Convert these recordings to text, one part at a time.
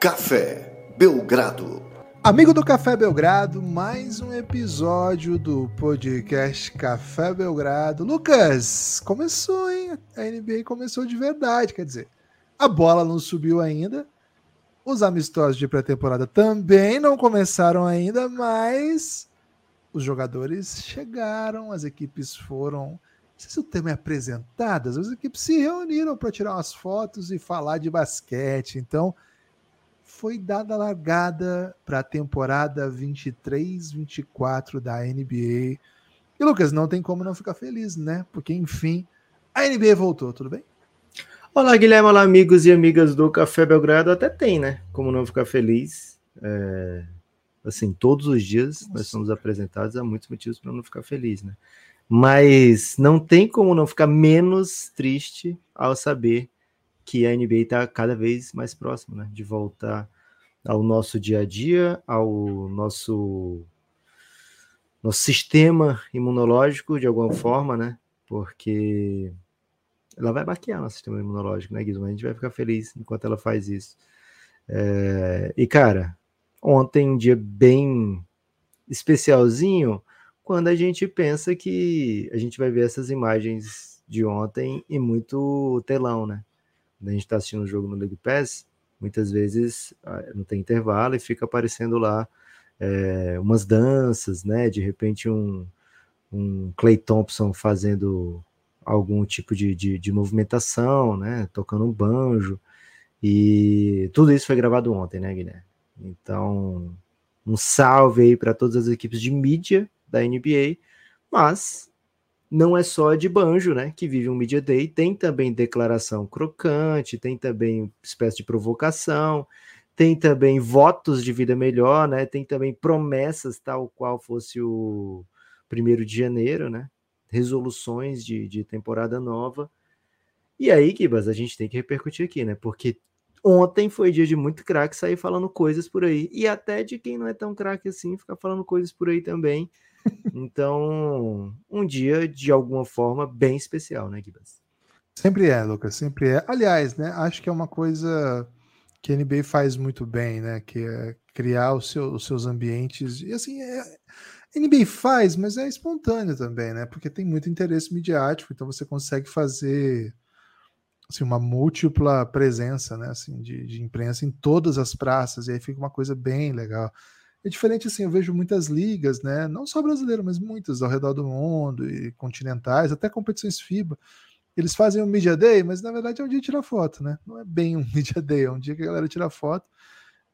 Café Belgrado. Amigo do Café Belgrado, mais um episódio do podcast Café Belgrado. Lucas, começou, hein? A NBA começou de verdade, quer dizer, a bola não subiu ainda, os amistosos de pré-temporada também não começaram ainda, mas os jogadores chegaram, as equipes foram. Não sei se o termo é apresentadas, as equipes se reuniram para tirar umas fotos e falar de basquete. Então, foi dada a largada para a temporada 23-24 da NBA. E Lucas, não tem como não ficar feliz, né? Porque, enfim, a NBA voltou, tudo bem? Olá, Guilherme, olá, amigos e amigas do Café Belgrado. Até tem, né? Como não ficar feliz. É... Assim, todos os dias Nossa. nós somos apresentados a muitos motivos para não ficar feliz, né? Mas não tem como não ficar menos triste ao saber que a NBA está cada vez mais próxima né, de voltar ao nosso dia a dia, ao nosso, nosso sistema imunológico, de alguma forma, né? Porque ela vai baquear nosso sistema imunológico, né, Guilherme? A gente vai ficar feliz enquanto ela faz isso. É... E, cara, ontem um dia bem especialzinho, quando a gente pensa que a gente vai ver essas imagens de ontem e muito telão, né? A gente está assistindo o jogo no League Pass, muitas vezes ah, não tem intervalo e fica aparecendo lá é, umas danças, né? De repente um, um Clay Thompson fazendo algum tipo de, de, de, movimentação, né? Tocando um banjo. E tudo isso foi gravado ontem, né, Guilherme? Então, um salve aí para todas as equipes de mídia da NBA, mas não é só de banjo, né, que vive um Media Day, tem também declaração crocante, tem também espécie de provocação, tem também votos de vida melhor, né, tem também promessas tal qual fosse o primeiro de janeiro, né, resoluções de, de temporada nova. E aí, Kibas, a gente tem que repercutir aqui, né, porque ontem foi dia de muito craque sair falando coisas por aí, e até de quem não é tão craque assim, ficar falando coisas por aí também, então, um dia de alguma forma bem especial, né, Gibas? Sempre é, Lucas, sempre é. Aliás, né, acho que é uma coisa que a NBA faz muito bem, né, que é criar os, seu, os seus ambientes. E assim, é, a NBA faz, mas é espontâneo também, né, porque tem muito interesse midiático, então você consegue fazer assim, uma múltipla presença, né, assim, de, de imprensa em todas as praças, e aí fica uma coisa bem legal. É diferente assim, eu vejo muitas ligas, né? Não só brasileiras, mas muitas ao redor do mundo e continentais, até competições FIBA. Eles fazem um Media Day, mas na verdade é um dia tirar foto, né? Não é bem um Media Day, é um dia que a galera tira foto.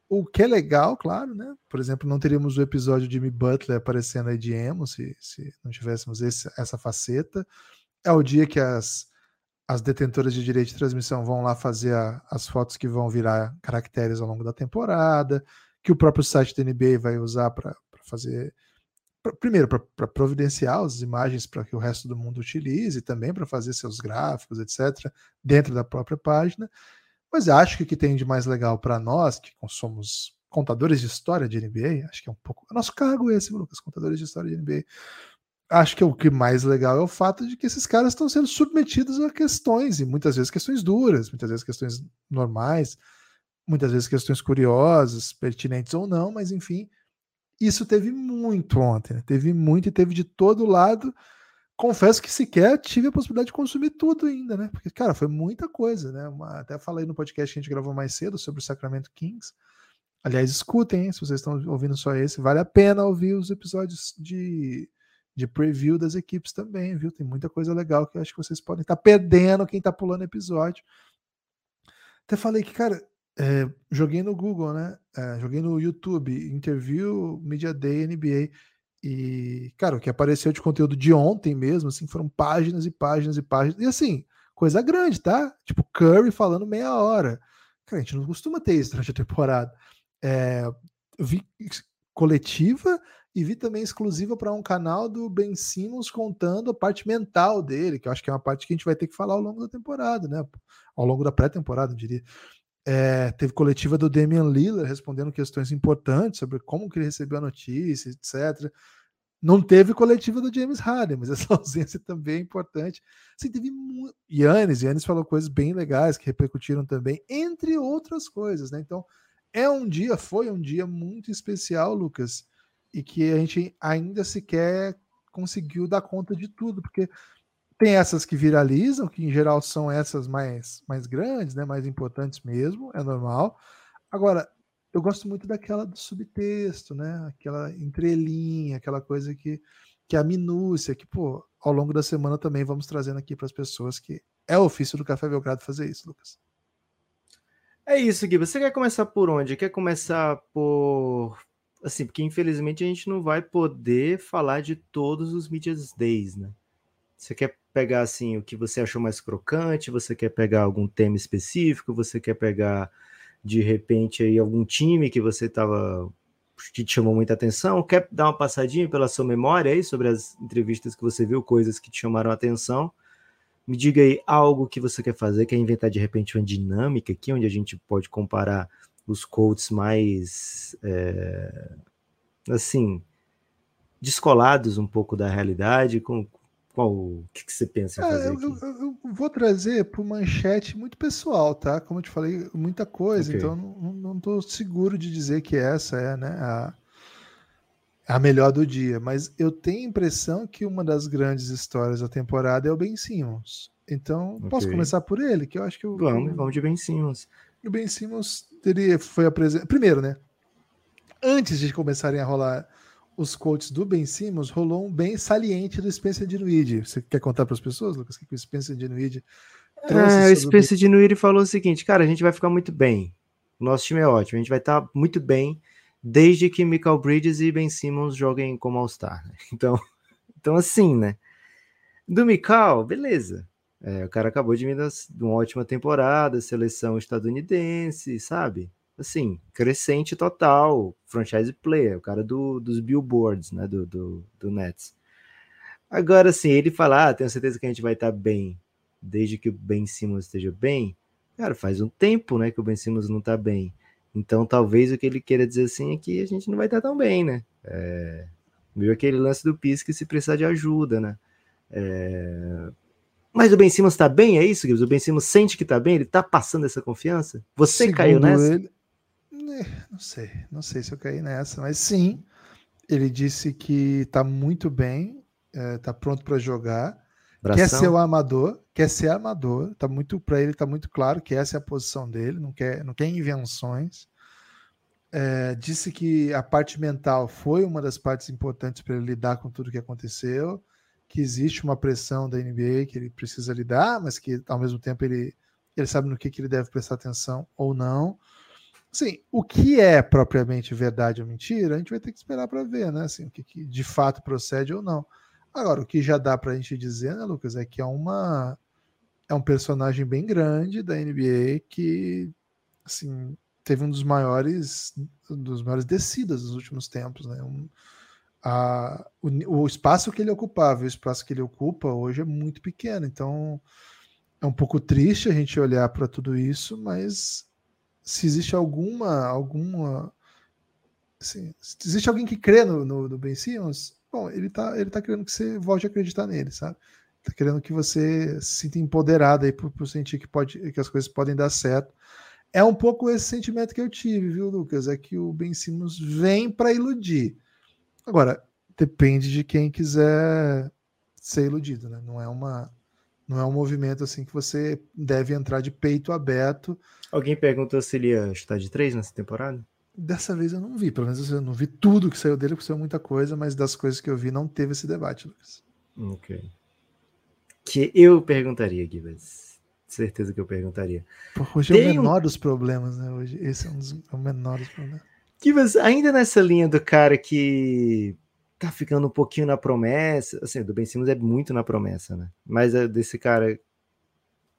O que é legal, claro, né? Por exemplo, não teríamos o episódio de Jimmy Butler aparecendo aí de emo se, se não tivéssemos esse, essa faceta. É o dia que as, as detentoras de direito de transmissão vão lá fazer a, as fotos que vão virar caracteres ao longo da temporada que o próprio site da NBA vai usar para fazer. Pra, primeiro, para providenciar as imagens para que o resto do mundo utilize, também para fazer seus gráficos, etc., dentro da própria página. Mas acho que o que tem de mais legal para nós, que somos contadores de história de NBA, acho que é um pouco. Nosso cargo é esse, Lucas, contadores de história de NBA. Acho que o que mais legal é o fato de que esses caras estão sendo submetidos a questões, e muitas vezes questões duras, muitas vezes questões normais, muitas vezes questões curiosas, pertinentes ou não, mas enfim, isso teve muito ontem, né? teve muito e teve de todo lado. Confesso que sequer tive a possibilidade de consumir tudo ainda, né? Porque, cara, foi muita coisa, né? Uma, até falei no podcast que a gente gravou mais cedo sobre o Sacramento Kings. Aliás, escutem, hein? se vocês estão ouvindo só esse, vale a pena ouvir os episódios de, de preview das equipes também, viu? Tem muita coisa legal que eu acho que vocês podem estar tá perdendo quem está pulando episódio. Até falei que, cara, é, joguei no Google, né? É, joguei no YouTube, Interview Media Day NBA. E, cara, o que apareceu de conteúdo de ontem mesmo, assim, foram páginas e páginas e páginas. E assim, coisa grande, tá? Tipo, Curry falando meia hora. Cara, a gente não costuma ter isso durante a temporada. É, vi coletiva e vi também exclusiva para um canal do Ben Simmons contando a parte mental dele, que eu acho que é uma parte que a gente vai ter que falar ao longo da temporada, né? Ao longo da pré-temporada, eu diria. É, teve coletiva do Damian Lillard respondendo questões importantes sobre como que ele recebeu a notícia, etc. Não teve coletiva do James Harden, mas essa ausência também é importante. Assim, teve. Yannis, Yannis falou coisas bem legais que repercutiram também, entre outras coisas, né? Então, é um dia, foi um dia muito especial, Lucas, e que a gente ainda sequer conseguiu dar conta de tudo, porque tem essas que viralizam, que em geral são essas mais, mais grandes, né, mais importantes mesmo, é normal. Agora, eu gosto muito daquela do subtexto, né? Aquela entrelinha, aquela coisa que, que é a minúcia, que, pô, ao longo da semana também vamos trazendo aqui para as pessoas que é ofício do Café Belgrado fazer isso, Lucas. É isso, Gui. Você quer começar por onde? Quer começar por. Assim, porque infelizmente a gente não vai poder falar de todos os Medias Days, né? Você quer pegar assim o que você achou mais crocante? Você quer pegar algum tema específico? Você quer pegar de repente aí algum time que você estava que te chamou muita atenção? Quer dar uma passadinha pela sua memória aí sobre as entrevistas que você viu, coisas que te chamaram a atenção? Me diga aí algo que você quer fazer, quer inventar de repente uma dinâmica aqui, onde a gente pode comparar os coaches mais é, assim descolados um pouco da realidade com, qual o que, que você pensa em é, fazer? Eu, eu, eu, vou trazer para manchete muito pessoal, tá? Como eu te falei, muita coisa, okay. então não estou seguro de dizer que essa é né, a, a melhor do dia, mas eu tenho a impressão que uma das grandes histórias da temporada é o Ben Simmons. Então, okay. posso começar por ele, que eu acho que eu, Vamos, vamos de Ben Simmons. O Ben Simmons teria, foi apresentado. Primeiro, né? Antes de começarem a rolar os coaches do Ben Simmons, rolou um bem saliente do Spencer Dinwiddie. Você quer contar para as pessoas, Lucas, o que o Spencer Dinwiddie trouxe? É, o Spencer Dinwiddie falou o seguinte, cara, a gente vai ficar muito bem. O nosso time é ótimo, a gente vai estar tá muito bem desde que Michael Bridges e Ben Simmons joguem como All-Star. Né? Então, então, assim, né? Do Michael, beleza. É, o cara acabou de vir uma ótima temporada, seleção estadunidense, sabe? Assim, crescente total, franchise player, o cara do, dos billboards, né, do, do, do Nets. Agora, assim, ele falar, ah, tenho certeza que a gente vai estar bem, desde que o Ben Simmons esteja bem, cara, faz um tempo, né, que o Ben Simmons não tá bem. Então, talvez o que ele queira dizer assim é que a gente não vai estar tão bem, né? É, viu aquele lance do Pisque se precisar de ajuda, né? É, mas o Ben Simmons tá bem, é isso, Gibbs? O Ben Simmons sente que tá bem? Ele tá passando essa confiança? Você Segundo caiu nessa? Ele, não sei, não sei se eu caí nessa, mas sim, ele disse que está muito bem, está é, pronto para jogar, Bração. quer ser o amador, quer ser amador, tá muito para ele está muito claro que essa é a posição dele, não quer, não quer invenções. É, disse que a parte mental foi uma das partes importantes para ele lidar com tudo que aconteceu, que existe uma pressão da NBA que ele precisa lidar, mas que ao mesmo tempo ele, ele sabe no que, que ele deve prestar atenção ou não. Sim, o que é propriamente verdade ou mentira, a gente vai ter que esperar para ver, né? Assim, o que, que, de fato procede ou não. Agora, o que já dá para a gente dizer, né, Lucas, é que é uma é um personagem bem grande da NBA que, assim, teve um dos maiores dos maiores descidas dos últimos tempos, né? Um, a, o, o espaço que ele ocupava, o espaço que ele ocupa hoje é muito pequeno, então é um pouco triste a gente olhar para tudo isso, mas se existe alguma alguma assim, se existe alguém que crê no, no, no Ben Simmons, bom, ele tá ele tá querendo que você volte a acreditar nele, sabe? Tá querendo que você se sinta empoderado aí por, por sentir que pode que as coisas podem dar certo. É um pouco esse sentimento que eu tive, viu, Lucas? É que o Ben Simmons vem para iludir. Agora, depende de quem quiser ser iludido, né? Não é uma não é um movimento assim que você deve entrar de peito aberto. Alguém perguntou se ele ia chutar de três nessa temporada? Dessa vez eu não vi, pelo menos eu não vi tudo que saiu dele, porque saiu muita coisa, mas das coisas que eu vi não teve esse debate, Lucas. Ok. Que eu perguntaria, Gibas. Certeza que eu perguntaria. Pô, hoje Tem é o menor um... dos problemas, né? Hoje, esse é um dos é o menor dos problemas. Gibas, ainda nessa linha do cara que tá ficando um pouquinho na promessa. Assim, do Ben Simmons é muito na promessa, né? Mas é desse cara,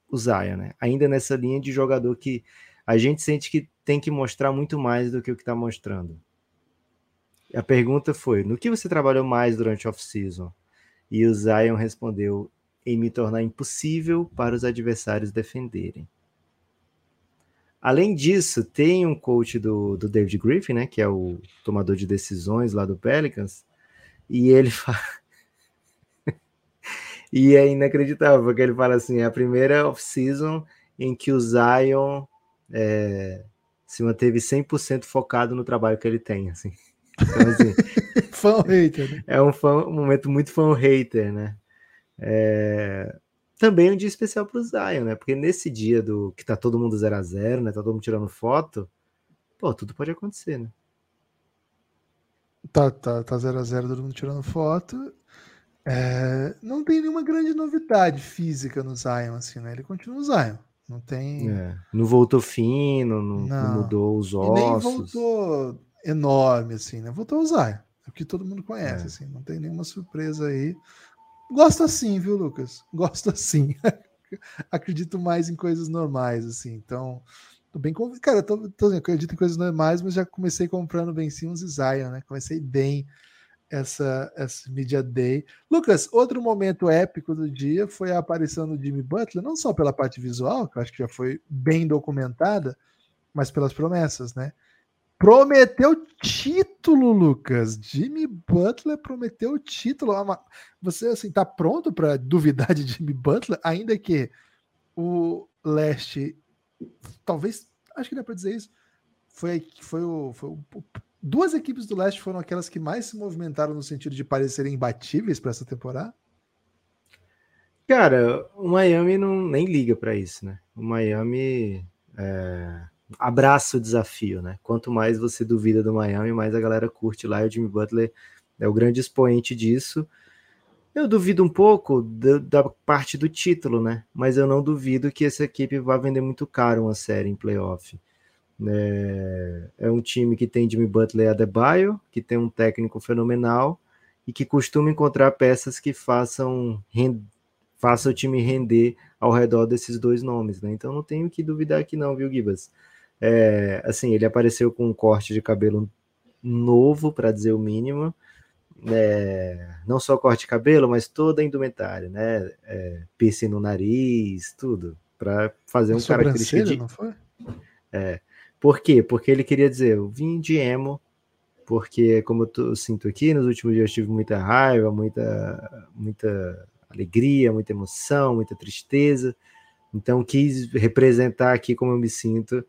o Zaya, né? Ainda nessa linha de jogador que a gente sente que tem que mostrar muito mais do que o que tá mostrando. A pergunta foi: no que você trabalhou mais durante off-season? E o Zion respondeu: em me tornar impossível para os adversários defenderem. Além disso, tem um coach do, do David Griffin, né, que é o tomador de decisões lá do Pelicans, e ele fala. e é inacreditável, porque ele fala assim: é a primeira off-season em que o Zion é, se manteve 100% focado no trabalho que ele tem, assim. Então, assim, fã hater, né? É um, fã, um momento muito fã hater, né? É... Também um dia especial para o Zion, né? Porque nesse dia do que tá todo mundo 0 a 0 né? Tá todo mundo tirando foto, pô, tudo pode acontecer, né? Tá, tá, tá 0 a 0 todo mundo tirando foto. É... Não tem nenhuma grande novidade física no Zion, assim, né? Ele continua o Zion. Não tem. É. Não voltou fino, não, não. não mudou os ossos. E nem voltou enorme, assim, né? Voltou a usar. É o que todo mundo conhece, é. assim, não tem nenhuma surpresa aí. Gosto assim, viu, Lucas? Gosto assim. acredito mais em coisas normais, assim. Então, tô bem. Cara, tô, tô, acredito em coisas normais, mas já comecei comprando Ben Simmons e Zion, né? Comecei bem essa, essa Media Day. Lucas, outro momento épico do dia foi a aparição do Jimmy Butler, não só pela parte visual, que eu acho que já foi bem documentada, mas pelas promessas, né? Prometeu título, Lucas. Jimmy Butler prometeu título. Ah, você assim tá pronto para duvidar de Jimmy Butler, ainda que o leste, talvez, acho que dá para dizer isso. Foi foi o, foi o duas equipes do leste foram aquelas que mais se movimentaram no sentido de parecerem imbatíveis para essa temporada. Cara, o Miami não nem liga para isso, né? O Miami é abraça o desafio, né? Quanto mais você duvida do Miami, mais a galera curte lá. E o Jimmy Butler é o grande expoente disso. Eu duvido um pouco da, da, parte do título, né? Mas eu não duvido que essa equipe vá vender muito caro uma série em playoff. É, é um time que tem Jimmy Butler e Adebayo, que tem um técnico fenomenal e que costuma encontrar peças que façam, rend, façam o time render ao redor desses dois nomes, né? Então não tenho que duvidar aqui não, viu, Gibas? É, assim, ele apareceu com um corte de cabelo novo, para dizer o mínimo. É, não só corte de cabelo, mas toda a indumentária, né? É, piercing no nariz, tudo. Para fazer um característico de. Não foi? É. Por quê? Porque ele queria dizer, eu vim de emo, porque como eu, tô, eu sinto aqui, nos últimos dias eu tive muita raiva, muita, muita alegria, muita emoção, muita tristeza. Então quis representar aqui como eu me sinto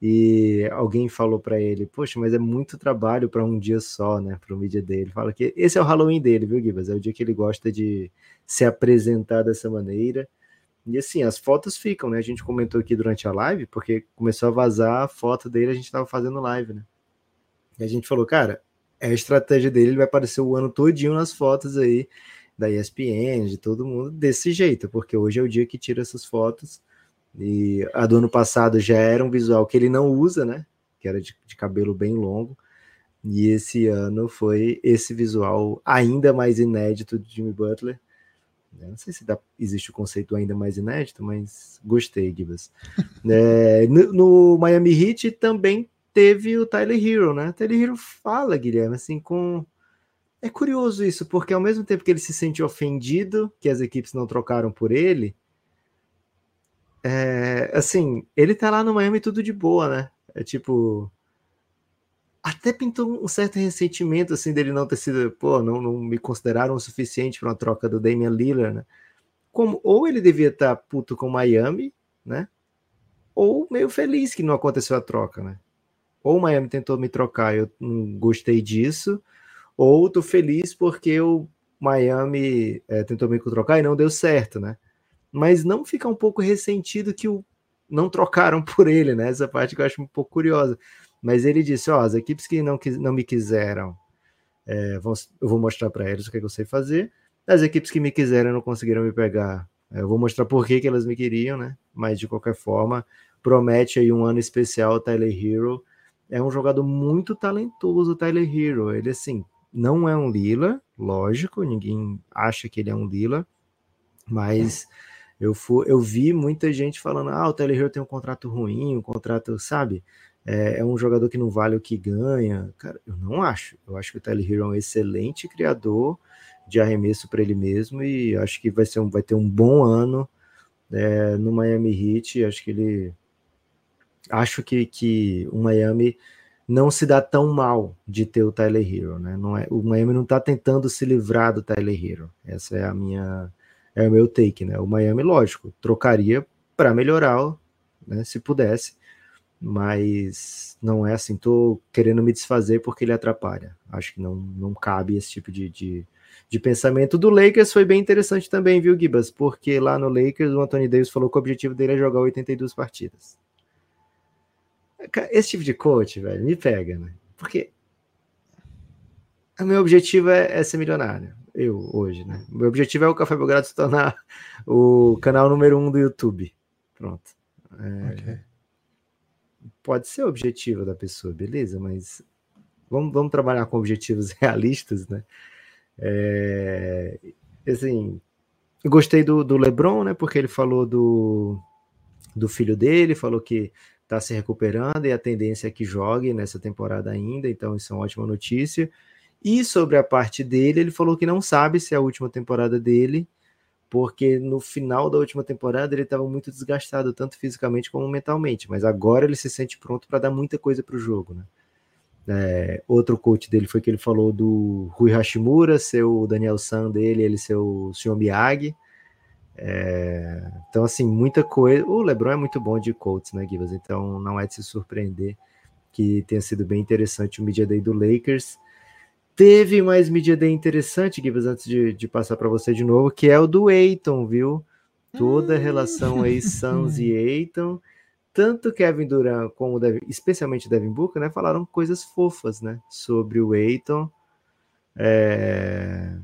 e alguém falou para ele, poxa, mas é muito trabalho para um dia só, né, para o mídia dele. Fala que esse é o Halloween dele, viu, Gibas? É o dia que ele gosta de se apresentar dessa maneira. E assim, as fotos ficam, né? A gente comentou aqui durante a live, porque começou a vazar a foto dele, a gente estava fazendo live, né? E a gente falou, cara, é a estratégia dele, ele vai aparecer o ano todinho nas fotos aí da ESPN, de todo mundo, desse jeito, porque hoje é o dia que tira essas fotos e a do ano passado já era um visual que ele não usa, né? Que era de, de cabelo bem longo. E esse ano foi esse visual ainda mais inédito de Jimmy Butler. Não sei se dá, existe o conceito ainda mais inédito, mas gostei, Gibas. é, no, no, Miami Heat também teve o Tyler Hero, né? Tyler Hero fala, Guilherme, assim, com. É curioso isso, porque ao mesmo tempo que ele se sente ofendido que as equipes não trocaram por ele, é, assim, ele tá lá no Miami tudo de boa, né? É tipo. Até pintou um certo ressentimento, assim, dele não ter sido, pô, não, não me consideraram o suficiente para uma troca do Damian Lillard, né? Como, ou ele devia estar tá puto com Miami, né? Ou meio feliz que não aconteceu a troca, né? Ou Miami tentou me trocar, eu não gostei disso, ou tô feliz porque o Miami é, tentou me trocar e não deu certo, né? Mas não ficar um pouco ressentido que o não trocaram por ele, né? Essa parte que eu acho um pouco curiosa. Mas ele disse: ó, as equipes que não, não me quiseram, é, vão, eu vou mostrar para eles o que, é que, eu sei fazer. As equipes que me quiseram não conseguiram me pegar, é, eu vou mostrar por que, que elas me queriam, né? Mas de qualquer forma, promete aí um ano especial. O Tyler Hero é um jogador muito talentoso, o Tyler Hero. Ele, assim, não é um Lila, lógico, ninguém acha que ele é um Lila, mas. Eu, fui, eu vi muita gente falando: ah, o Tyler Hero tem um contrato ruim, um contrato, sabe? É, é, um jogador que não vale o que ganha. Cara, eu não acho. Eu acho que o Tyler Hero é um excelente criador de arremesso para ele mesmo e acho que vai, ser um, vai ter um bom ano é, no Miami Heat. Acho que ele. Acho que, que o Miami não se dá tão mal de ter o Tyler Hero, né? Não é, o Miami não está tentando se livrar do Tyler Hero. Essa é a minha é o meu take, né? O Miami, lógico, trocaria para melhorar, né, se pudesse, mas não é assim, tô querendo me desfazer porque ele atrapalha. Acho que não, não cabe esse tipo de, de, de pensamento. Do Lakers foi bem interessante também, viu, Gibas? Porque lá no Lakers o Anthony Davis falou que o objetivo dele é jogar 82 partidas. Esse tipo de coach, velho, me pega, né? Porque o meu objetivo é, é, ser milionário. Eu, hoje, né? Meu objetivo é o Café Belgrado se tornar o canal número um do YouTube. Pronto. É, okay. Pode ser o objetivo da pessoa, beleza, mas vamos, vamos trabalhar com objetivos realistas, né? É, assim, gostei do, do LeBron, né? Porque ele falou do, do filho dele, falou que está se recuperando e a tendência é que jogue nessa temporada ainda, então isso é uma ótima notícia. E sobre a parte dele, ele falou que não sabe se é a última temporada dele, porque no final da última temporada ele estava muito desgastado, tanto fisicamente como mentalmente, mas agora ele se sente pronto para dar muita coisa para o jogo. Né? É, outro coach dele foi que ele falou do Rui Hashimura ser o Daniel San dele, ele ser o Sr. Miyagi. É, então, assim, muita coisa. O LeBron é muito bom de coaches, né, Givas? Então, não é de se surpreender que tenha sido bem interessante o Media Day do Lakers. Teve mais Media Day interessante, Givas, antes de, de passar para você de novo, que é o do Eiton, viu? Toda a relação aí, Suns e Eiton. Tanto Kevin Durant como, Devin, especialmente Devin Booker, né, falaram coisas fofas, né, sobre o Eiton. É...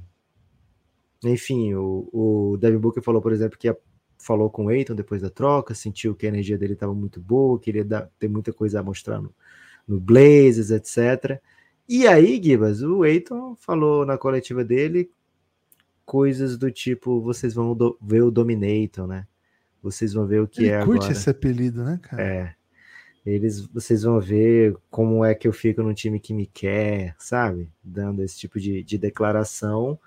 Enfim, o, o Devin Booker falou, por exemplo, que a, falou com o Eiton depois da troca, sentiu que a energia dele estava muito boa, queria dar, ter muita coisa a mostrar no, no Blazers, etc. E aí, Gibas, o Eiton falou na coletiva dele coisas do tipo: vocês vão do, ver o Dominator, né? Vocês vão ver o que Ele é curte agora. esse apelido, né, cara? É. Eles, vocês vão ver como é que eu fico no time que me quer, sabe? Dando esse tipo de, de declaração.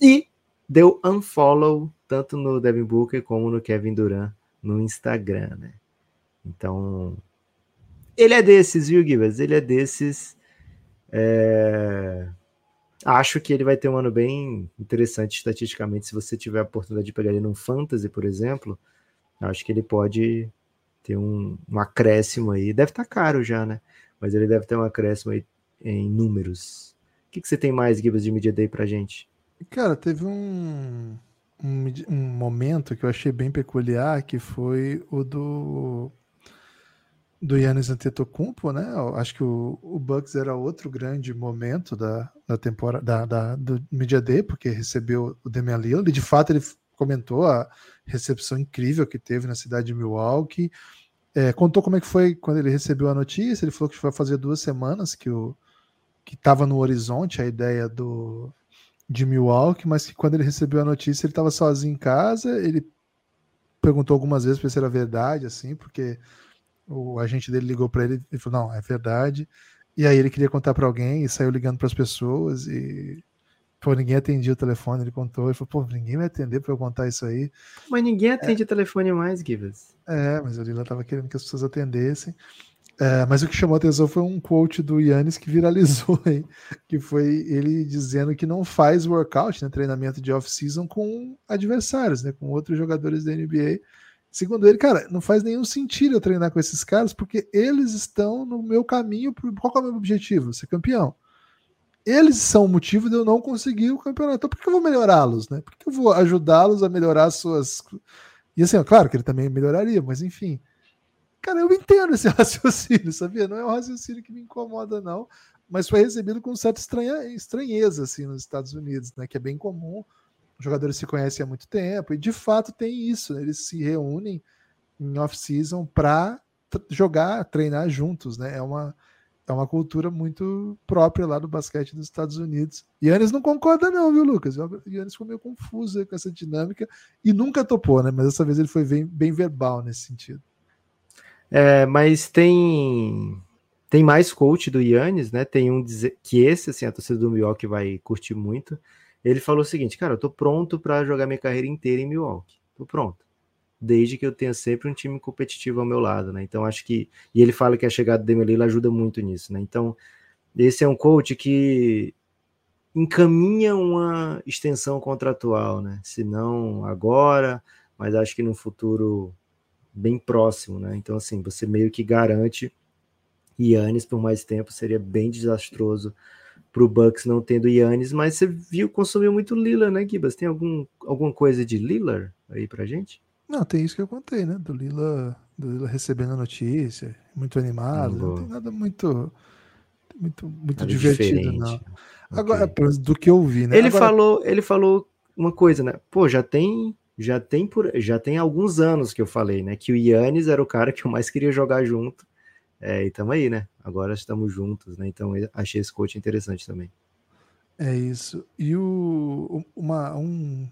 E deu unfollow tanto no Devin Booker como no Kevin Durant no Instagram, né? Então, ele é desses, viu, Gibas? Ele é desses é... Acho que ele vai ter um ano bem interessante estatisticamente. Se você tiver a oportunidade de pegar ele num fantasy, por exemplo, acho que ele pode ter um, um acréscimo aí. Deve estar tá caro já, né? Mas ele deve ter um acréscimo aí em números. O que, que você tem mais, Gibbs, de Media Day pra gente? Cara, teve um, um, um momento que eu achei bem peculiar, que foi o do do Yannis Antetokounmpo, né? Eu acho que o, o Bucks era outro grande momento da, da temporada da, da, do Media Day, porque recebeu o Damian Lillard, de fato ele comentou a recepção incrível que teve na cidade de Milwaukee. É, contou como é que foi quando ele recebeu a notícia. Ele falou que foi fazer duas semanas que o que estava no horizonte a ideia do de Milwaukee, mas que quando ele recebeu a notícia ele estava sozinho em casa. Ele perguntou algumas vezes se era verdade, assim, porque o agente dele ligou para ele e falou: Não, é verdade. E aí ele queria contar para alguém e saiu ligando para as pessoas e pô, ninguém atendia o telefone. Ele contou ele falou: Pô, ninguém vai atender para eu contar isso aí. Mas ninguém atende é, o telefone mais, Givas. É, mas ele lá estava querendo que as pessoas atendessem. É, mas o que chamou a atenção foi um quote do Yannis que viralizou aí, que foi ele dizendo que não faz workout, né, treinamento de off-season com adversários, né, com outros jogadores da NBA Segundo ele, cara, não faz nenhum sentido eu treinar com esses caras, porque eles estão no meu caminho. Qual é o meu objetivo? Ser campeão. Eles são o motivo de eu não conseguir o campeonato. Então, por que eu vou melhorá-los, né? Por que eu vou ajudá-los a melhorar suas. E assim, ó, claro que ele também melhoraria, mas enfim. Cara, eu entendo esse raciocínio, sabia? Não é um raciocínio que me incomoda, não. Mas foi recebido com certa estranha, estranheza, assim, nos Estados Unidos, né? Que é bem comum os jogadores se conhecem há muito tempo, e de fato tem isso, né? eles se reúnem em off-season para jogar, treinar juntos, né? É uma, é uma cultura muito própria lá do basquete dos Estados Unidos. Yannis não concorda, não, viu, Lucas? Yannis ficou meio confuso com essa dinâmica e nunca topou, né? Mas dessa vez ele foi bem, bem verbal nesse sentido. É, mas tem tem mais coach do Yannis, né? Tem um que esse, assim, a torcida do Milwaukee vai curtir muito ele falou o seguinte, cara, eu tô pronto para jogar minha carreira inteira em Milwaukee. Tô pronto. Desde que eu tenha sempre um time competitivo ao meu lado, né? Então acho que e ele fala que a chegada do Demelila ajuda muito nisso, né? Então esse é um coach que encaminha uma extensão contratual, né? Se não agora, mas acho que no futuro bem próximo, né? Então, assim, você meio que garante Yannis por mais tempo, seria bem desastroso para o Bucks não tendo Yannis, mas você viu, consumiu muito Lillard, né, Gibas? Tem algum, alguma coisa de Lillard aí pra gente? Não, tem isso que eu contei, né? Do Lila, do Lila recebendo a notícia, muito animado, não, não tem nada muito muito, muito nada divertido, diferente. não. Agora, okay. do que eu vi, né? Ele Agora... falou, ele falou uma coisa, né? Pô, já tem já tem por já tem alguns anos que eu falei, né, que o Yannis era o cara que eu mais queria jogar junto. É, e tamo aí, né? Agora estamos juntos, né? Então achei esse coach interessante também. É isso. E o uma um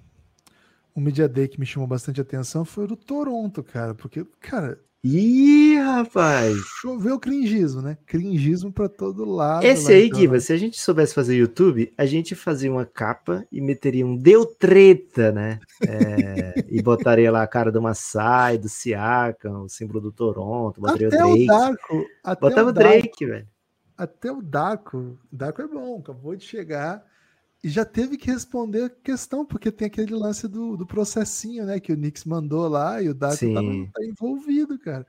um media day que me chamou bastante atenção foi o do Toronto, cara, porque cara, Ih, rapaz! Choveu cringismo, né? Cringismo para todo lado. Esse aí, então, Guiva, se a gente soubesse fazer YouTube, a gente fazia uma capa e meteria um Deu Treta, né? É, e botaria lá a cara do Massai, do Siakam, o símbolo do Toronto, botaria até o Drake. O Darko, até Botava o Drake, velho. Até o Darko. Darko é bom, acabou de chegar e já teve que responder a questão, porque tem aquele lance do, do processinho, né? Que o Knicks mandou lá e o Darko tá, tá envolvido, cara.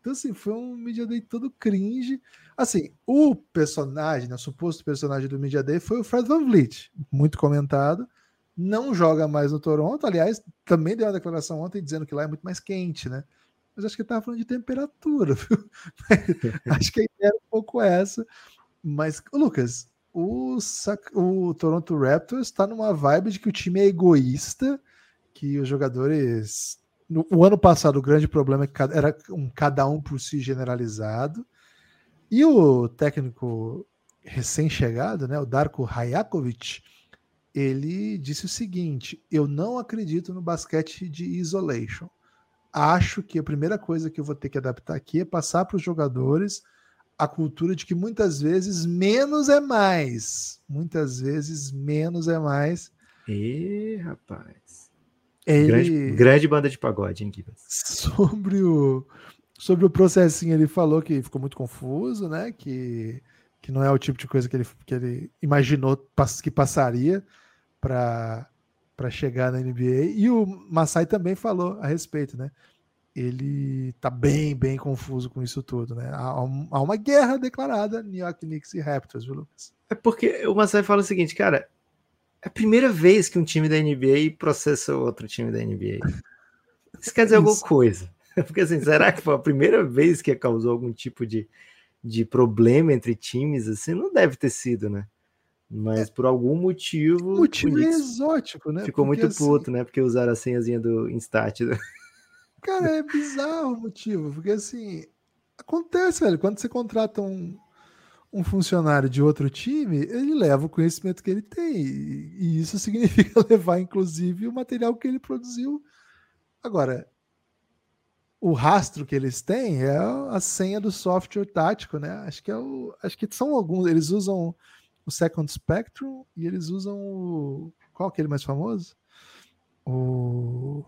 Então, assim, foi um Media Day todo cringe. Assim, o personagem, né, o suposto personagem do Media Day foi o Fred Van Vliet, muito comentado. Não joga mais no Toronto, aliás, também deu uma declaração ontem dizendo que lá é muito mais quente, né? Mas acho que ele tava falando de temperatura, viu? acho que a ideia era um pouco essa. Mas, Lucas, o, o Toronto Raptors está numa vibe de que o time é egoísta, que os jogadores. No, o ano passado, o grande problema é era um cada um por si generalizado. E o técnico recém-chegado, né, o Darko Rajakovic, ele disse o seguinte: Eu não acredito no basquete de isolation. Acho que a primeira coisa que eu vou ter que adaptar aqui é passar para os jogadores a cultura de que muitas vezes menos é mais. Muitas vezes menos é mais. E rapaz. Ele... Grande, grande banda de pagode, hein, Kibas? Sobre o, sobre o processinho, ele falou que ficou muito confuso, né? Que, que não é o tipo de coisa que ele, que ele imaginou que passaria para chegar na NBA. E o Masai também falou a respeito, né? Ele tá bem, bem confuso com isso tudo, né? Há, há uma guerra declarada New York Knicks e Raptors, viu, Lucas? É porque o Marcelo fala o seguinte, cara, é a primeira vez que um time da NBA processa outro time da NBA. Isso quer dizer isso. alguma coisa. Porque assim, será que foi a primeira vez que causou algum tipo de, de problema entre times? Assim, não deve ter sido, né? Mas é. por algum motivo. O motivo é exótico, né? Ficou Porque, muito puto, assim... né? Porque usaram a senhazinha do Instat. Cara, é bizarro o motivo, porque assim, acontece, velho, quando você contrata um, um funcionário de outro time, ele leva o conhecimento que ele tem, e, isso significa levar, inclusive, o material que ele produziu. Agora, o rastro que eles têm é a senha do software tático, né? Acho que é o, acho que são alguns, eles usam o Second Spectrum e eles usam o qual é aquele mais famoso? O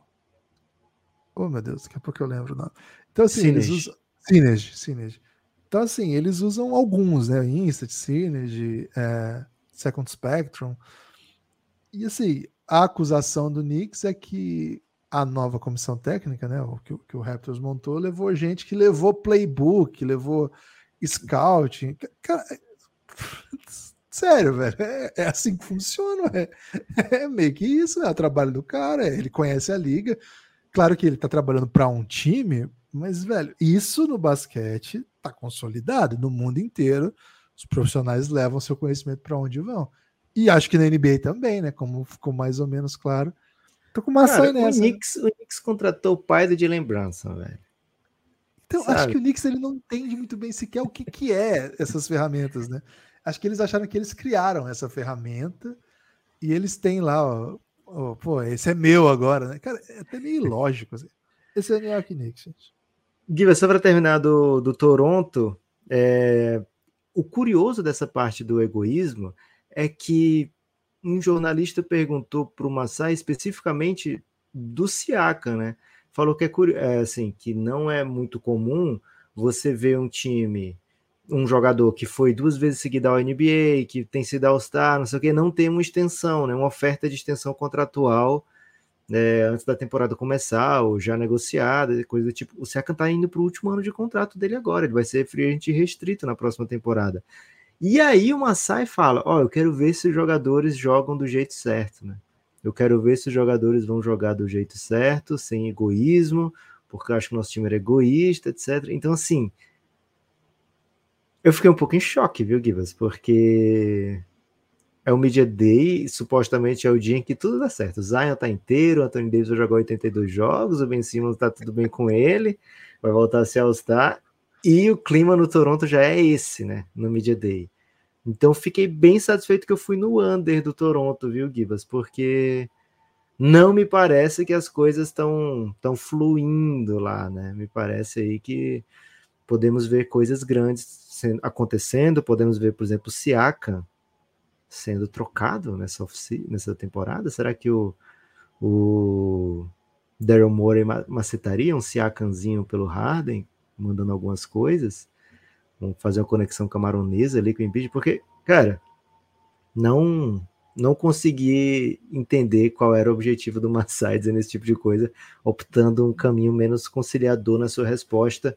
Oh, meu Deus, daqui a pouco eu lembro o nome. Então, assim, Synergy. eles usam. Synergy, Synergy. Então, assim, eles usam alguns, né? Instant, Synergy, é, Second Spectrum. E, assim, a acusação do Knicks é que a nova comissão técnica, né? O que, que o Raptors montou, levou gente que levou playbook, levou scouting. Cara, é, sério, velho, é, é, assim que funciona. É, é meio que isso, é o trabalho do cara, ele conhece a liga. Claro que ele tá trabalhando para um time, mas, velho, isso no basquete tá consolidado. No mundo inteiro, os profissionais levam seu conhecimento para onde vão. E acho que na NBA também, né? Como ficou mais ou menos claro. Tô com maçã Cara, nessa. O Knicks, o Knicks contratou o pai do Jalen Brunson, velho. Então, Sabe? acho que o Knicks ele não entende muito bem sequer o que, que é essas ferramentas, né? Acho que eles acharam que eles criaram essa ferramenta e eles têm lá, ó, oh, pô, esse é meu agora, né? Cara, é até meio ilógico. Assim. Esse é New York Knicks. Guilherme, só para terminar do, do Toronto, é, o curioso dessa parte do egoísmo é que um jornalista perguntou para o Massai especificamente do Siaka, né? Falou que é, é assim que não é muito comum você ver um time um jogador que foi duas vezes seguida ao NBA, que tem sido All-Star, não sei o que, não tem uma extensão, né, uma oferta de extensão contratual é, antes da temporada começar, ou já negociada, coisa do tipo. O Siakam tá indo pro último ano de contrato dele agora, ele vai ser free agent restrito na próxima temporada. E aí o Massai fala: Ó, oh, eu quero ver se os jogadores jogam do jeito certo, né? Eu quero ver se os jogadores vão jogar do jeito certo, sem egoísmo, porque eu acho que o nosso time era egoísta, etc. Então, assim, eu fiquei um pouco em choque, viu, Givas? Porque é o Media Day, supostamente é o dia em que tudo dá certo. O Zion tá inteiro, o Anthony Davis vai jogar 82 jogos, o Ben Simmons tá tudo bem com ele, vai voltar a ser All-Star, e o clima no Toronto já é esse, né, no Media Day. Então fiquei bem satisfeito que eu fui no under do Toronto, viu, Gibas? Porque não me parece que as coisas estão tão fluindo lá, né? Me parece aí que podemos ver coisas grandes sendo, acontecendo, podemos ver, por exemplo, o Siakam sendo trocado nessa, nessa temporada. Será que o, o Daryl Morey macetaria um Siakamzinho pelo Harden, mandando algumas coisas? Vamos fazer uma conexão camaronesa ali com o Embiid, porque, cara, não não consegui entender qual era o objetivo do Massai dizendo esse tipo de coisa, optando um caminho menos conciliador na sua resposta.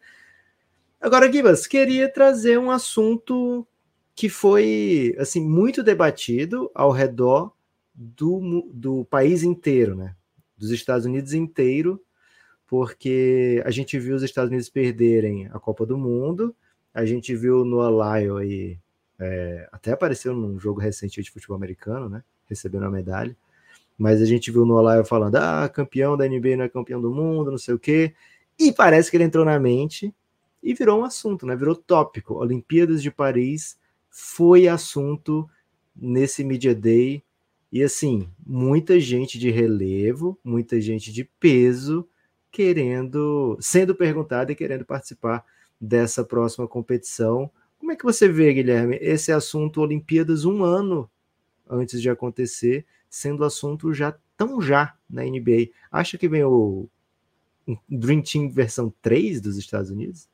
Agora, Gibas, queria trazer um assunto que foi assim muito debatido ao redor do, do país inteiro, né? Dos Estados Unidos inteiro, porque a gente viu os Estados Unidos perderem a Copa do Mundo, a gente viu no Lyle aí, é, até apareceu num jogo recente de futebol americano, né? Recebendo a medalha. Mas a gente viu no Lyle falando: ah, campeão da NBA não é campeão do mundo, não sei o quê. E parece que ele entrou na mente e virou um assunto, né? Virou tópico. Olimpíadas de Paris foi assunto nesse Media Day. E assim, muita gente de relevo, muita gente de peso querendo, sendo perguntada e querendo participar dessa próxima competição. Como é que você vê, Guilherme, esse assunto Olimpíadas um ano antes de acontecer, sendo assunto já tão já na NBA? Acha que vem o Dream Team versão 3 dos Estados Unidos?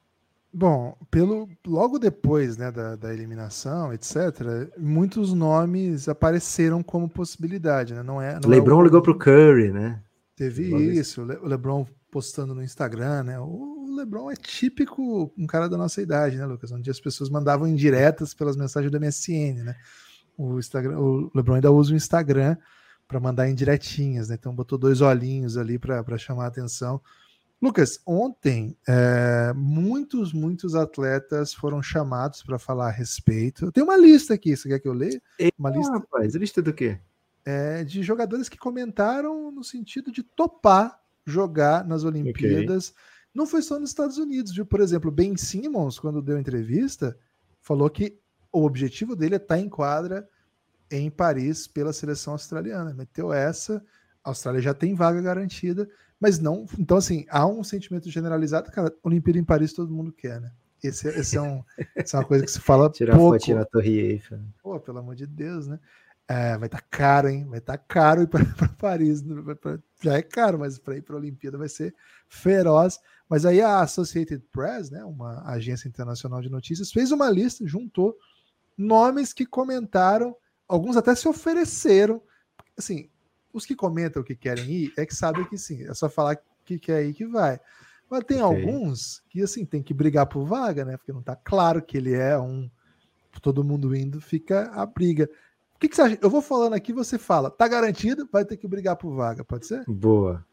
Bom, pelo logo depois né, da, da eliminação, etc., muitos nomes apareceram como possibilidade. Né? Não é, não LeBron é o... ligou para o Curry, né? Teve isso, o LeBron postando no Instagram, né? O LeBron é típico um cara da nossa idade, né, Lucas? Onde as pessoas mandavam indiretas pelas mensagens do MSN, né? O, Instagram, o LeBron ainda usa o Instagram para mandar indiretinhas, né? Então botou dois olhinhos ali para chamar a atenção. Lucas, ontem é, muitos, muitos atletas foram chamados para falar a respeito. Eu tenho uma lista aqui, você quer que eu leia? Uma lista. Rapaz, lista do quê? É, de jogadores que comentaram no sentido de topar jogar nas Olimpíadas. Okay. Não foi só nos Estados Unidos, viu? Por exemplo, Ben Simmons, quando deu entrevista, falou que o objetivo dele é estar tá em quadra em Paris pela seleção australiana. Meteu essa, a Austrália já tem vaga garantida, mas não. Então, assim, há um sentimento generalizado, cara, Olimpíada em Paris todo mundo quer, né? Esse, esse é, um, essa é uma coisa que se fala Tirar pouco. foto na Torre Eiffel. Pô, pelo amor de Deus, né? É, vai estar tá caro, hein? Vai estar tá caro ir para Paris. Né? Já é caro, mas para ir para a Olimpíada vai ser feroz. Mas aí a Associated Press, né, uma agência internacional de notícias, fez uma lista, juntou nomes que comentaram, alguns até se ofereceram. Assim, os que comentam que querem ir é que sabem que sim, é só falar que quer ir que vai. Mas tem okay. alguns que assim tem que brigar por vaga, né? Porque não está claro que ele é um todo mundo indo, fica a briga. O que, que você acha? Eu vou falando aqui, você fala. Tá garantido, vai ter que brigar por vaga, pode ser? Boa.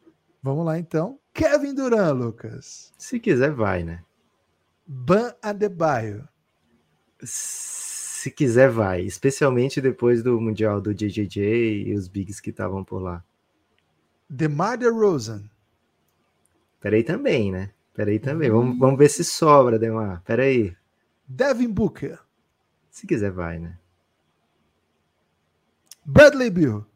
Vamos lá então. Kevin Durant, Lucas. Se quiser, vai, né? Ban Adebayo. Se quiser, vai. Especialmente depois do Mundial do JJJ e os Bigs que estavam por lá. DeMar DeRozan. Peraí também, né? Peraí também. Hum. Vamos, vamos ver se sobra, Demar. Peraí. Devin Booker. Se quiser, vai, né? Bradley Bill.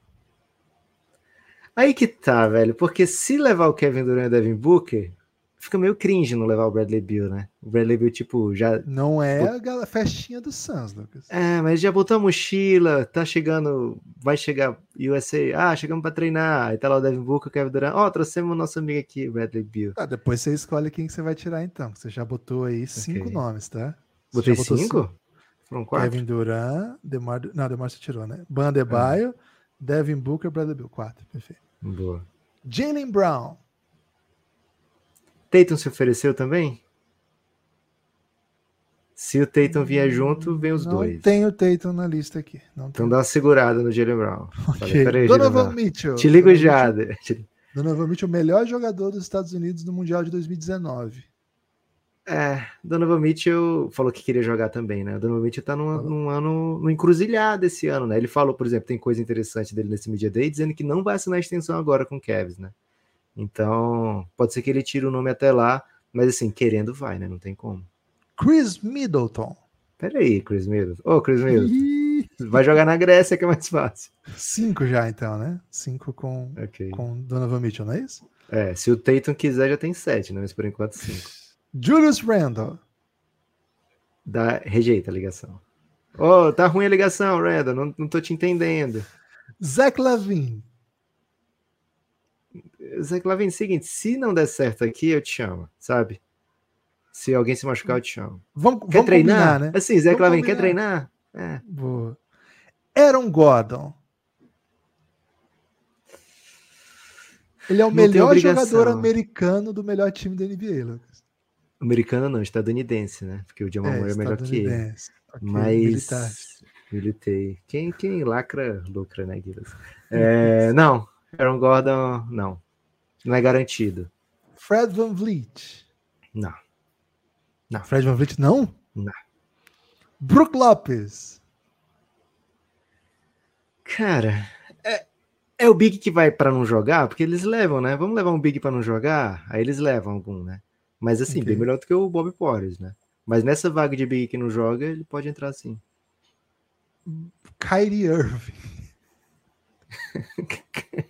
Aí que tá, velho, porque se levar o Kevin Durant e o Devin Booker, fica meio cringe não levar o Bradley Bill, né? O Bradley Bill, tipo, já. Não é a festinha do Suns, Lucas. É, mas já botou a mochila, tá chegando, vai chegar USA, ah, chegamos pra treinar, aí tá lá o Devin Booker, o Kevin Durant, ó, oh, trouxemos o nosso amigo aqui, Bradley Bill. Ah, depois você escolhe quem que você vai tirar então, você já botou aí cinco okay. nomes, tá? Botei cinco? cinco? Foram quatro? Kevin Durant, Demar, não, Demar você tirou, né? Bandebaio, é. Devin Booker, Bradley Bill, quatro, perfeito. Boa. Jalen Brown. Tatum se ofereceu também? Se o Tatum vier junto, vem os não dois. Tem o Tatum na lista aqui. Não Então dá uma segurada no Jalen Brown. Ok. Falei, Donovan Brown. Mitchell. Te ligo Donovan já. Mitchell- Donovan Mitchell, o melhor jogador dos Estados Unidos no Mundial de 2019. É, Donovan Mitchell falou que queria jogar também, né? O Donovan Mitchell tá num, num ano, no encruzilhado esse ano, né? Ele falou, por exemplo, tem coisa interessante dele nesse Media Day, dizendo que não vai assinar a extensão agora com o Cavs, né? Então, pode ser que ele tire o nome até lá, mas assim, querendo vai, né? Não tem como. Chris Middleton. Peraí, Chris Middleton. Ô, Chris Middleton, Ih, vai jogar na Grécia que é mais fácil. Cinco já, então, né? Cinco com, Ok. com Donovan Mitchell, não é isso? É, se o Tatum quiser, já tem sete, né? Mas por enquanto cinco. Julius Randle. Dá, rejeita a ligação. Ô, tá ruim a ligação, Randall, não, não tô te entendendo. Zach Lavine. Zé Clavin, seguinte, se não der certo aqui, eu te chamo, sabe? Se alguém se machucar, eu te chamo. Vamos, Quer vamos treinar? combinar, né? Assim, Zé Clavin, quer treinar? É. Boa. Aaron Gordon. Ele é o Não melhor jogador americano do melhor time da NBA, Lucas. Americano não, estadunidense, né? Porque o Jamal Murray é melhor que ele. estadunidense. Ok, Mas. militar. Militei. Quem, quem lacra, lucra, né, Guilherme? É, não, Aaron Gordon, não. Não é garantido. Fred Van Vliet. Não. Não. Fred Van Vliet não? Não. Brook Lopes. Cara, é, é o Big que vai pra não jogar, porque eles levam, né? Vamos levar um Big pra não jogar? Aí eles levam algum, né? Mas assim, Ok. bem melhor do que o Bob Porres, né? Mas nessa vaga de Big que não joga, ele pode entrar sim. Kyrie Irving.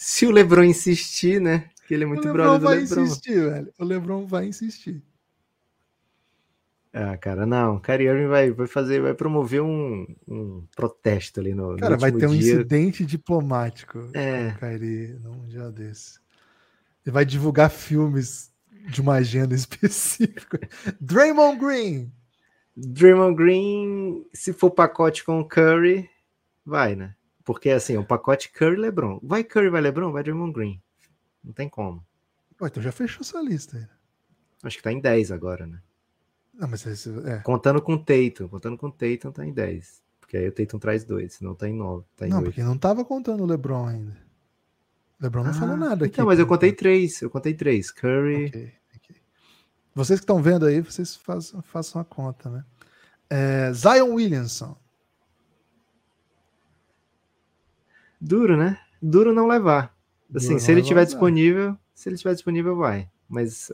Se o LeBron insistir, né? Que ele é muito o brother LeBron do vai LeBron. insistir, velho. O LeBron vai insistir. Ah, cara, não. Kyrie Irving vai, vai fazer, vai promover um, um protesto ali no, no Cara, vai ter um dia. incidente diplomático É. com o Kyrie num mundial desse. Ele vai divulgar filmes de uma agenda específica. Draymond Green. Draymond Green, se for pacote com o Curry, vai, né? Porque assim, o pacote Curry-LeBron. Vai Curry, vai LeBron, vai Draymond Green. Não tem como. Pô, então já fechou sua lista. aí. Acho que tá em 10 agora, né? Não, mas esse, é. Contando com o Tatum. Contando com o Tatum, tá em 10. Porque aí o Tatum traz 2, senão tá em 9. Tá em Não, 8. porque não tava contando o LeBron ainda. O LeBron não falou Ah, nada aqui. Então, mas eu contei enquanto. 3. Eu contei 3. Curry. Ok, ok. Vocês que estão vendo aí, vocês façam, façam a conta, né? É, Zion Williamson. Duro, né? Duro não levar. Assim, Duro se ele tiver disponível, se ele estiver disponível, vai. Mas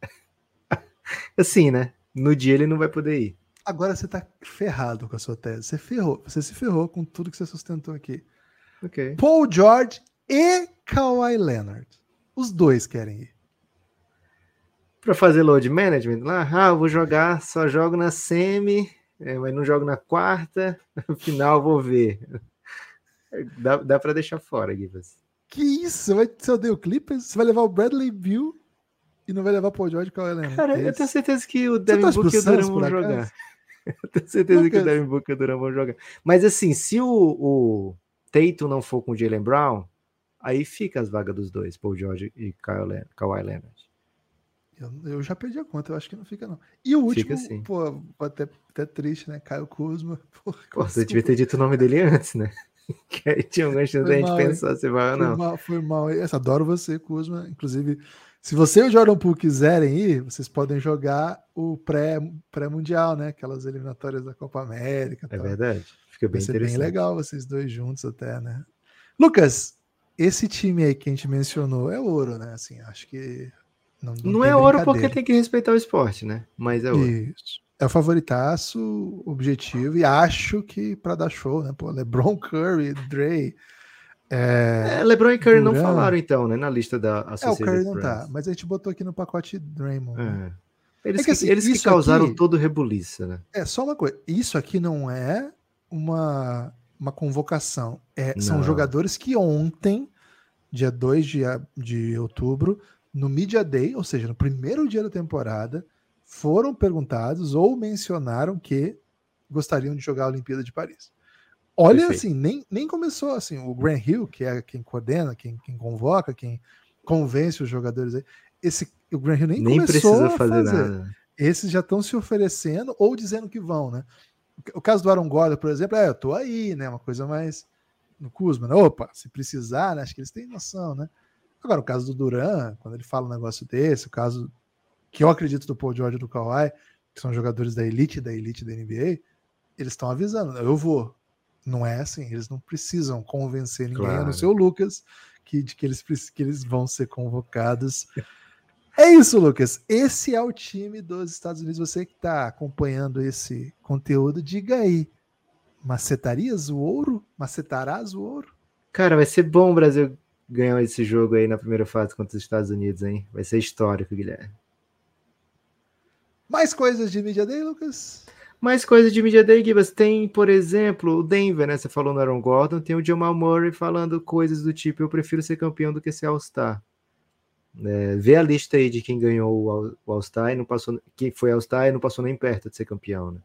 assim, né? No dia ele não vai poder ir. Agora você tá ferrado com a sua tese. Você ferrou. Você se ferrou com tudo que você sustentou aqui. Ok. Paul George e Kawhi Leonard. Os dois querem ir. Para fazer load management lá, ah, vou jogar, só jogo na semi, é, mas não jogo na quarta, no final vou ver. Dá, dá para deixar fora, Givas. Que isso? Você, vai, você odeia o Clippers? Você vai levar o Bradley Bill e não vai levar o Paul George e o Kawhi? Cara, eu tenho certeza que o Devin torce pro Booker e o Duran vão jogar. Eu tenho certeza que o. Devin Booker e o Duran vão jogar. Mas assim, se o, o Tatum não for com o Jalen Brown, aí fica as vagas dos dois, Paul George e Kawhi Leonard. Eu, eu já perdi a conta, eu acho que não fica, não. E o último, Fica sim. pô, até, até triste, né? Caio Kuzma. Pô, Pô, você devia ter dito o nome dele antes, né? Que aí tinha alguma chance da Foi gente mal, pensar se vai ou Foi não. mal, foi mal. Essa, adoro você, Kuzma. Inclusive, se você e o Jordan Poole quiserem ir, vocês podem jogar o pré- pré-mundial, né? Aquelas eliminatórias da Copa América. É tal. verdade. Fica bem Vai ser bem legal vocês dois juntos até, né? Lucas, esse time aí que a gente mencionou é ouro, né? Assim, acho que não, não Não é ouro porque tem que respeitar o esporte, né? Mas é ouro. Isso. É o favoritaço, objetivo, e acho que para dar show, né? Pô, LeBron Curry, Dre. É, É, LeBron e Curry não Duran. falaram, então, né? Na lista da é, o Associated Curry não Press. tá, mas a gente botou aqui no pacote Draymond. né? É. Eles, É que, assim, eles que causaram aqui- todo o rebuliço, né? É, só uma coisa. Isso aqui não é uma, uma convocação. É, são Não. jogadores que ontem, dia 2 de, de outubro, no Media Day, ou seja, no primeiro dia da temporada, foram perguntados ou mencionaram que gostariam de jogar a Olimpíada de Paris. Olha, Perfeito. assim, nem, nem começou assim. O Grant Hill, que é quem coordena, quem, quem convoca, quem convence os jogadores aí, esse, o Grant Hill nem, nem começou precisa fazer, fazer. nada. Esses já estão se oferecendo ou dizendo que vão, né? O caso do Aaron Gordon, por exemplo, é, eu tô aí, né? Uma coisa mais no Kuzma, né? Opa, se precisar, né? Acho que eles têm noção, né? Agora, o caso do Duran, quando ele fala um negócio desse, o caso que eu acredito do Paul George e do Kawhi, que são jogadores da elite, da elite da NBA, eles estão avisando, eu vou, não é assim, eles não precisam convencer ninguém, claro. a não ser o Lucas, que, de que eles, que eles vão ser convocados. É isso, Lucas. Esse é o time dos Estados Unidos. Você que está acompanhando esse conteúdo, diga aí. Macetarias o ouro? Macetarás o ouro? Cara, vai ser bom o Brasil ganhar esse jogo aí na primeira fase contra os Estados Unidos, hein? Vai ser histórico, Guilherme. Mais coisas de Media Day, Lucas? Mais coisas de Media Day, Gibas. Tem, por exemplo, o Denver, né? Você falou no Aaron Gordon. Tem o Jamal Murray falando coisas do tipo: eu prefiro ser campeão do que ser All-Star. É, vê a lista aí de quem ganhou o All-Star e não passou, quem foi All-Star e não passou nem perto de ser campeão, né?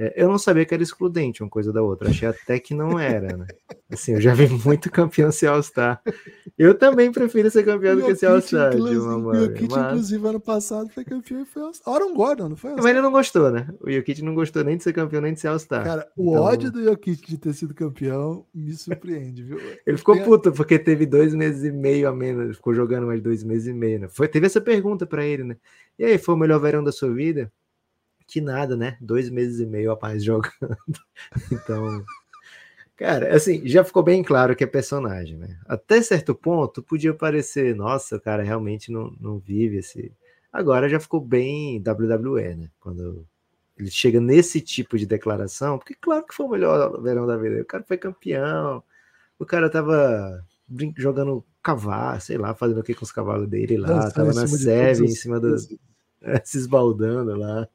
É, eu não sabia que era excludente uma coisa da outra, achei até que não era, né? Assim, eu já vi muito campeão ser All-Star. Eu também prefiro ser campeão do que ser All-Star. O Jokic, mas... inclusive, ano passado foi campeão e foi All-Star. Aaron Gordon, não foi Mas ele não gostou, né? O Jokic não gostou nem de ser campeão, nem de ser All-Star. Cara, o então... ódio do Jokic de ter sido campeão me surpreende, viu? Ele ficou puto porque teve dois meses e meio a menos, ficou jogando mais dois meses e meio, né? Foi, teve essa pergunta para ele, né? E aí, foi o melhor verão da sua vida? Que nada, né? Dois meses e meio a mais jogando. então, cara, assim, já ficou bem claro que é personagem, né? Até certo ponto podia parecer, nossa, o cara realmente não, não vive esse. Agora já ficou bem WWE, né? Quando ele chega nesse tipo de declaração, porque claro que foi o melhor verão da vida. O cara foi campeão, o cara tava jogando cavalo, sei lá, fazendo o que com os cavalos dele lá, Nossa, tava na seve, em cima do. se esbaldando lá.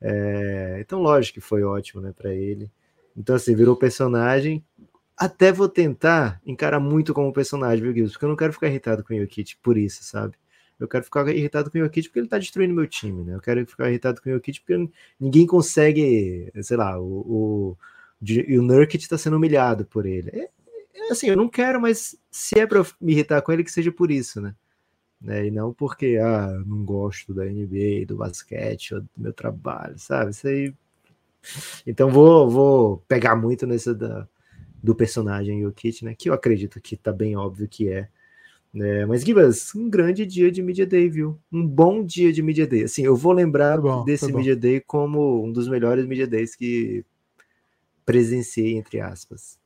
É, então, lógico que foi ótimo, né, para ele. Então, assim, virou personagem. Até vou tentar encarar muito como personagem, viu, Guilherme? Porque eu não quero ficar irritado com o Jokic por isso, sabe? Eu quero ficar irritado com o Jokic porque ele tá destruindo meu time, né? Eu quero ficar irritado com o Jokic porque ninguém consegue, sei lá, o, o, o Nurkic tá sendo humilhado por ele. É, é, assim, eu não quero, mas se é pra me irritar com ele, que seja por isso, né? Né? E não porque ah, não gosto da NBA, do basquete, ou do meu trabalho, sabe? Isso aí. Então vou, vou pegar muito nessa da, do personagem Jokic, né? Que eu acredito que tá bem óbvio que é. Né? Mas, Gibas, um grande dia de Media Day, viu? Um bom dia de Media Day. Assim, eu vou lembrar tá bom, desse tá Media Day como um dos melhores Media Days que presenciei, entre aspas.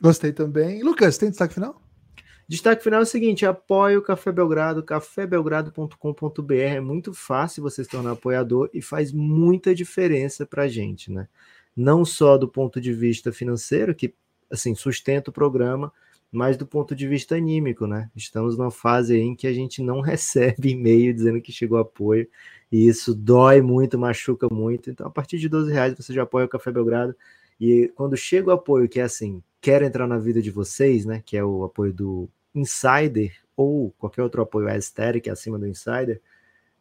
Gostei também. Lucas, tem destaque final? Destaque final é o seguinte: apoie o Café Belgrado, cafébelgrado.com.br. É muito fácil você se tornar apoiador e faz muita diferença para a gente, né? Não só do ponto de vista financeiro, que assim sustenta o programa, mas do ponto de vista anímico, né? Estamos numa fase em que a gente não recebe e-mail dizendo que chegou apoio, e isso dói muito, machuca muito. Então, a partir de 12 reais você já apoia o Café Belgrado. E quando chega o apoio, que é assim, quero entrar na vida de vocês, né? Que é o apoio do Insider ou qualquer outro apoio aesthetic acima do Insider,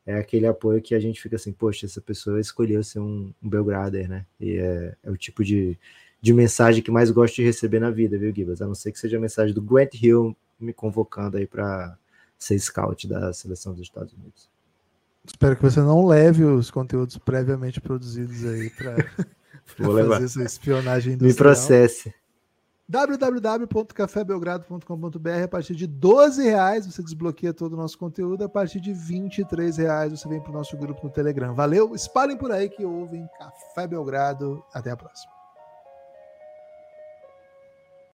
é aquele apoio que a gente fica assim, poxa, essa pessoa escolheu ser um, um Belgrader, né? E é, é, o tipo de, de mensagem que mais gosto de receber na vida, viu, Gibas? A não ser que seja a mensagem do Grant Hill me convocando aí para ser scout da seleção dos Estados Unidos. Espero que você não leve os conteúdos previamente produzidos aí para fazer essa espionagem industrial. Me processe www.cafébelgrado.com.br a partir de 12 reais você desbloqueia todo o nosso conteúdo, a partir de 23 reais você vem para o nosso grupo no Telegram. Valeu, espalhem por aí que ouvem Café Belgrado. Até a próxima.